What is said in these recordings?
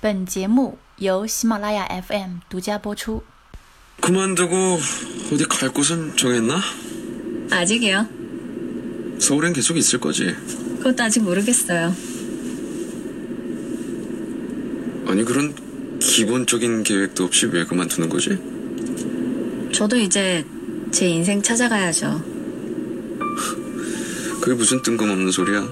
本节目由喜马拉雅 FM 独家播出。 그만두고 어디 갈 곳은 정했나? 아직이요? 서울엔 계속 있을 거지. 그것도 아직 모르겠어요. 아니 그런 기본적인 계획도 없이 왜 그만두는 거지? 저도 이제 제 인생 찾아가야죠. 그게 무슨 뜬금없는 소리야?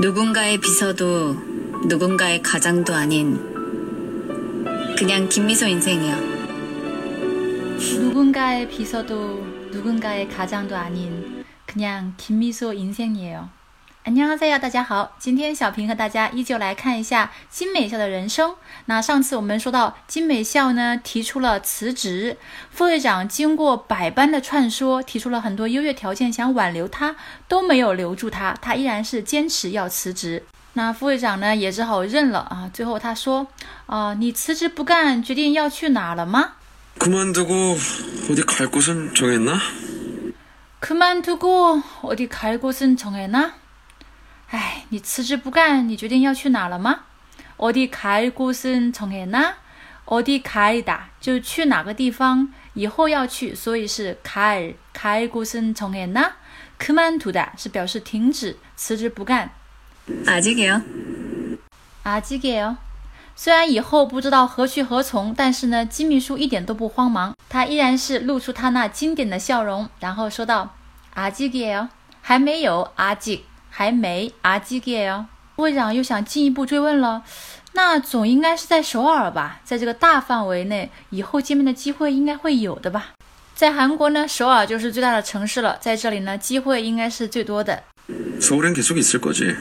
누군가의 비서도 누군가의 가장도 아닌 그냥 김미소 인생이요. 누군가의 비서도 누군가의 가장도 아닌 그냥 김미소 인생이에요. 안녕하세요，大家好，今天小平和大家依旧来看一下金美校的人生。那上次我们说到金美校呢提出了辞职，副会长经过百般的劝说，提出了很多优越条件，想挽留他，都没有留住他，他依然是坚持要辞职。 那副会长呢也只好认了啊。最后他说：“啊、你辞职不干，决定要去哪了吗？” 그만두고 어디 갈 곳은 정했나? 그만두고 어디 갈 곳은 정해나? 哎，你辞职不干，你决定要去哪了吗？어디갈 곳은 정해나? 어디갈다就去哪个地方，以后要去，所以是갈갈 곳은 정해나? 그만두다是表示停止，辞职不干。 아직이요? 아직이에요。虽然以后不知道何去何从，但是呢，金秘书一点都不慌忙，他依然是露出他那经典的笑容，然后说道：“아직이에요，还没有，아직还没，아직이에요。”副会长又想进一步追问了，那总应该是在首尔吧？在这个大范围内，以后见面的机会应该会有的吧？在韩国呢，首尔就是最大的城市了，在这里呢，机会应该是最多的。 서울엔 계속 있을 거지.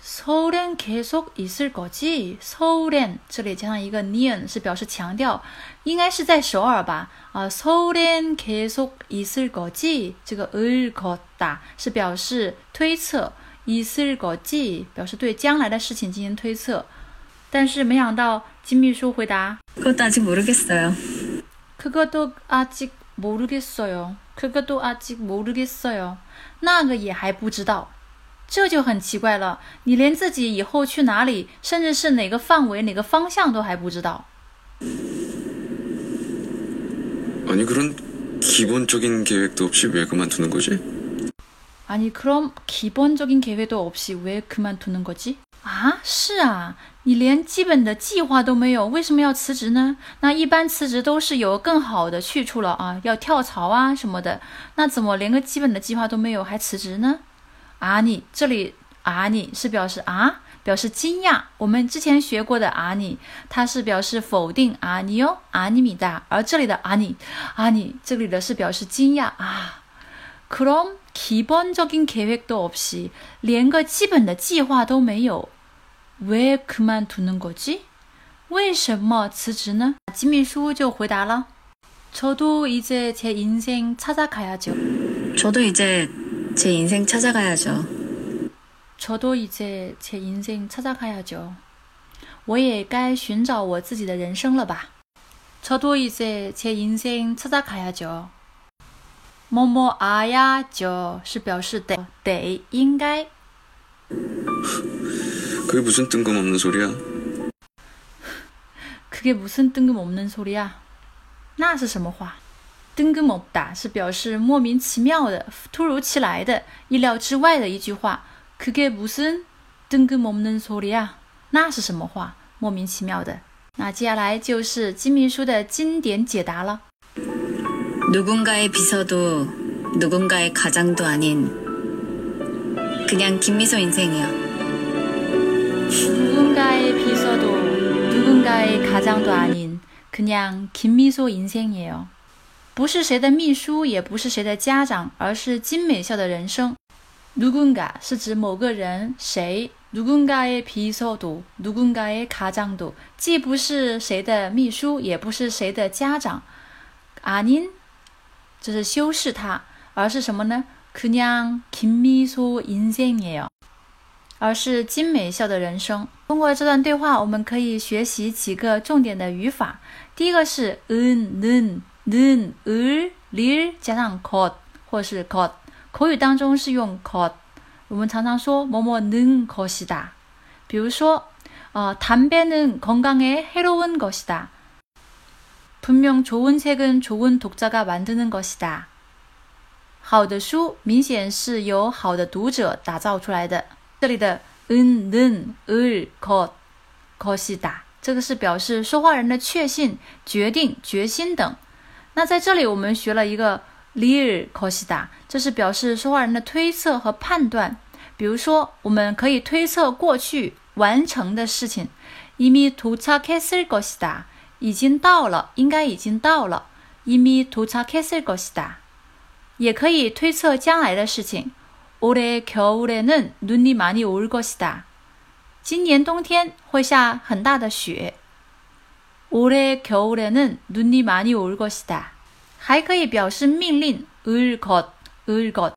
서울엔 계속 있을 거지. 서울엔 这里加上一个 neon 是表示强调，应该是在首尔吧？啊， 서울엔 계속 있을 거지. 这个을 거다是表示推测，있을 거지 表示对将来的事情进行推测。但是没想到金秘书回答 그것도 아직 모르겠어요. 그것도 아직 모르겠어요. 그것도 아직 모르겠어요. 那个也还不知道， 这就很奇怪了。你连自己以后去哪里，甚至是哪个范围、哪个方向都还不知道。 아니 그런 기본적인 계획도 없이 왜 그만두는 거지? 아니 그럼 기본적인 계획도 없이 왜 그만두는 거지? 啊，是啊，你连基本的计划都没有，为什么要辞职呢？那一般辞职都是有更好的去处了啊，要跳槽啊什么的。那怎么连个基本的计划都没有还辞职呢？ 啊，你这里啊，你是表示啊，表示惊讶。我们之前学过的啊你，它是表示否定啊你哟啊你米大，而这里的啊你啊你这里的是表示惊讶啊。그럼기본적인계획도없이连个基本的计划都没有。왜그만두는거지？为什么辞职呢？金秘书就回答了：“저도이제제인생찾아가야죠。 저도 이제 제 인생 찾아가야죠. 저도이제제인생찾아가야죠。 我也该寻找我自己的人生了吧。저도이제제인생찾아가야죠。 뭐뭐아야죠是表示得得应该。 그게 무슨 뜬금없는 소리야? 그게 무슨 뜬금없는 소리야? 那是什么话？ 뜬금없다是表示莫名其妙的、突如其来的、意料之外的一句话。그게무슨뜬금없는소리야？那是什么话？莫名其妙的。那接下来就是金秘书的经典解答了。 누군가의 비서도 누군가의 가장도 아닌 그냥 김미소 인생이요. 누군가의 비서도 누군가의 가장도 아닌 그냥 김미소 인생이에요. 不是谁的秘书，也不是谁的家长，而是金美校的人生。누군가是指某个人，谁누군가의 비서도 누군가의 가장도，既不是谁的秘书，也不是谁的家长。아닌，这是修饰它，而是什么呢？그냥김미소인생이에요。而是金美校的人生。通过这段对话，我们可以学习几个重点的语法。第一个是은、 는、 는、 을、 릴加上 것， 或是 것。口语当中是用 것。我们常常说某某能것이다。比如说， 어, 담배는 건강에 해로운 것이다. 분명 좋은 색은 좋은 독자가 만드는 것이다. 好的书明显是由好的读者打造出来的。这里的 n n 을 것， 것이다，这个是表示说话人的确信、决定、决心等。 那在这里我们学了一个 lir 것이다， 这是表示说话人的推测和判断。比如说，我们可以推测过去完成的事情，이미도착했을것이 다， 已经到了，应该已经到了，이미도착했을것이 다。 也可以推测将来的事情。올해겨울에는눈이많이올것이 다。 今年冬天会下很大的雪。 올해겨울에는눈이많이올것이 다。 还可以表示命令。을 것， 을 것。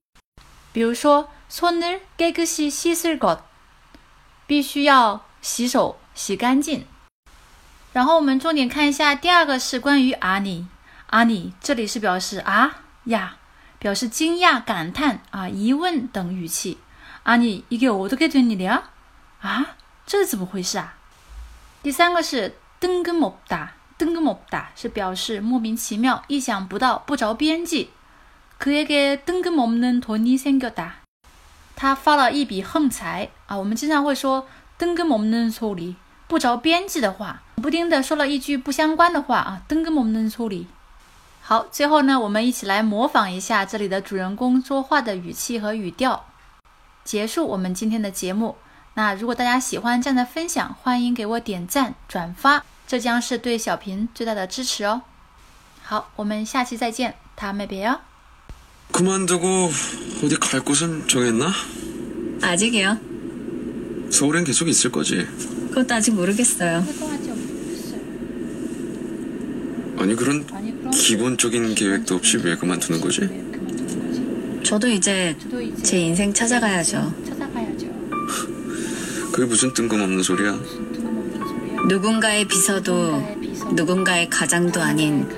比如说，손을깨끗이씻을 것， 必须要洗手洗干净。然后我们重点看一下第二个是关于아니阿尼，这里是表示啊呀。表示惊讶、感叹啊、疑问等语气。啊，你이게어떻게된일이야啊，这是怎么回事啊？第三个是 뜬금없 다， 뜬금없다是表示莫名其妙、意想不到、不着边际。그에게뜬금없는돈이생겼 다， 他发了一笔横财啊。我们经常会说뜬금없는소 리， 不着边际的话，不丁的说了一句不相关的话啊。뜬금없는소 리。 好，最后呢，我们一起来模仿一下这里的主人公说话的语气和语调，结束我们今天的节目。 那如果大家喜欢这样的分享，欢迎给我点赞、转发，这将是对小平最大的支持哦。好，我们下期再见，다음에봬요그만두고어디갈곳은정했나아직이요서울엔계속있을거지그것도아직모르겠어요 아니그런 기본적인 계획도 없이 왜 그만두는 거지? 저도 이제 제 인생 찾아가야죠. 그게 무슨 뜬금없는 소리야? 누군가의 비서도 누군가의 가장도 아닌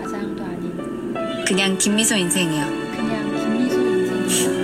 그냥 김미소 인생이요. 그냥 김미소 인생이요.